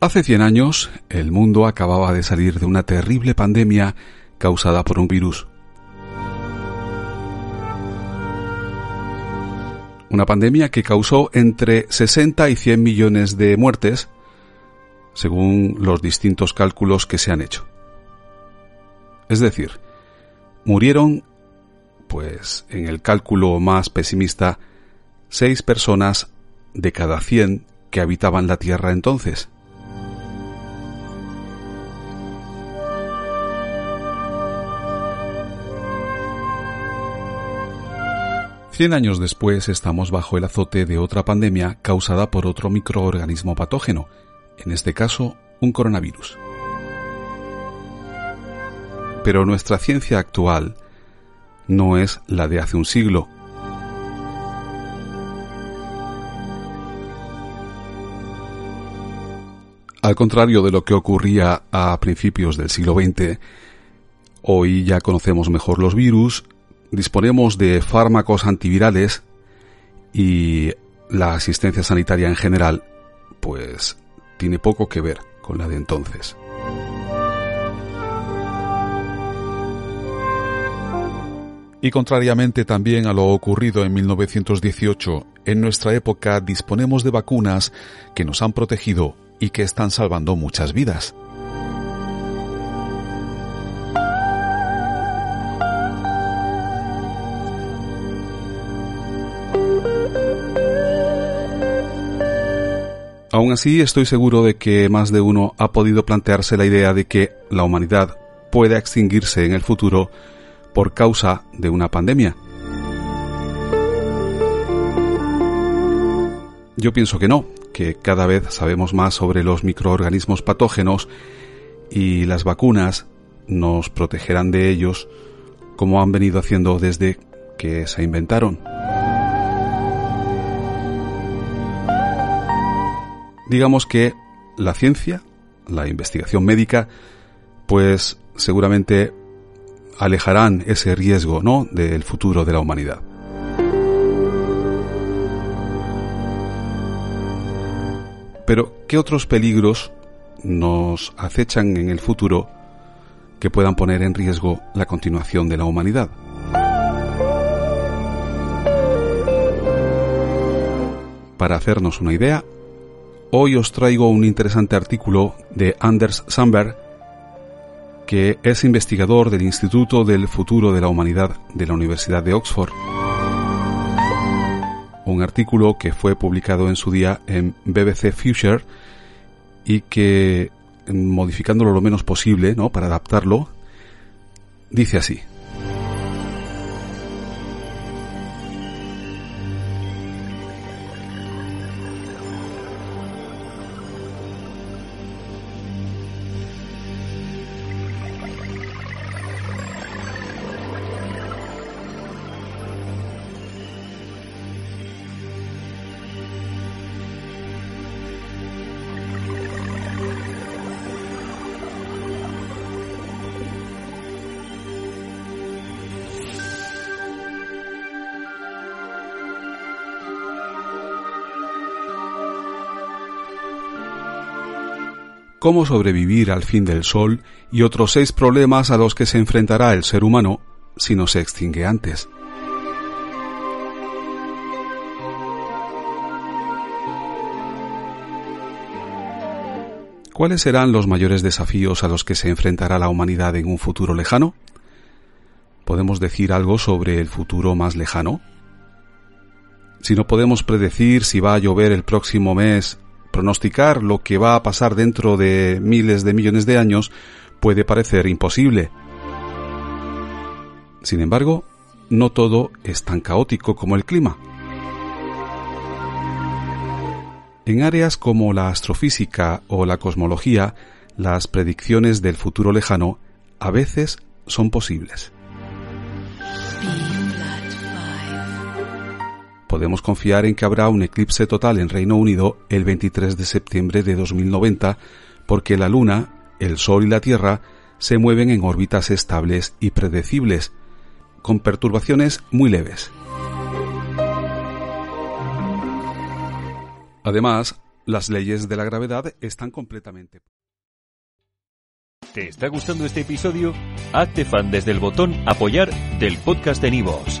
Hace 100 años, el mundo acababa de salir de una terrible pandemia causada por un virus. Una pandemia que causó entre 60 y 100 millones de muertes, según los distintos cálculos que se han hecho. Es decir, murieron, pues en el cálculo más pesimista, 6 personas de cada 100 que habitaban la Tierra entonces. Cien años después estamos bajo el azote de otra pandemia causada por otro microorganismo patógeno, en este caso un coronavirus. Pero nuestra ciencia actual no es la de hace un siglo. Al contrario de lo que ocurría a principios del siglo XX, hoy ya conocemos mejor los virus, disponemos de fármacos antivirales y la asistencia sanitaria en general, pues tiene poco que ver con la de entonces. Y contrariamente también a lo ocurrido en 1918, en nuestra época disponemos de vacunas que nos han protegido y que están salvando muchas vidas. Aún así, estoy seguro de que más de uno ha podido plantearse la idea de que la humanidad pueda extinguirse en el futuro por causa de una pandemia. Yo pienso que no, que cada vez sabemos más sobre los microorganismos patógenos y las vacunas nos protegerán de ellos como han venido haciendo desde que se inventaron. Digamos que la ciencia, la investigación médica, pues seguramente alejarán ese riesgo, ¿no?, del futuro de la humanidad. Pero, ¿qué otros peligros nos acechan en el futuro que puedan poner en riesgo la continuación de la humanidad? Para hacernos una idea, Hoy os traigo un interesante artículo de Anders Sandberg, que es investigador del Instituto del Futuro de la Humanidad de la Universidad de Oxford. Un artículo que fue publicado en su día en BBC Future y que, modificándolo lo menos posible, ¿no? para adaptarlo, dice así. Cómo sobrevivir al fin del sol y otros seis problemas a los que se enfrentará el ser humano si no se extingue antes. ¿Cuáles serán los mayores desafíos a los que se enfrentará la humanidad en un futuro lejano? ¿Podemos decir algo sobre el futuro más lejano? Si no podemos predecir si va a llover el próximo mes pronosticar lo que va a pasar dentro de miles de millones de años puede parecer imposible. Sin embargo, no todo es tan caótico como el clima. En áreas como la astrofísica o la cosmología, las predicciones del futuro lejano a veces son posibles. Podemos confiar en que habrá un eclipse total en Reino Unido el 23 de septiembre de 2090 porque la Luna, el Sol y la Tierra se mueven en órbitas estables y predecibles, con perturbaciones muy leves. Además, las leyes de la gravedad están completamente. ¿Te está gustando este episodio? Hazte fan desde el botón Apoyar del podcast de Nivos.